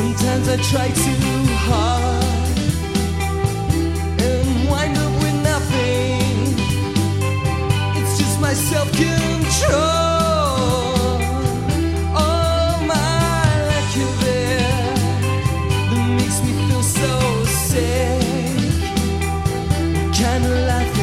Sometimes I try too hard and wind up with nothing. It's just my self control. All my lack of air that makes me feel so sick. Kind of life.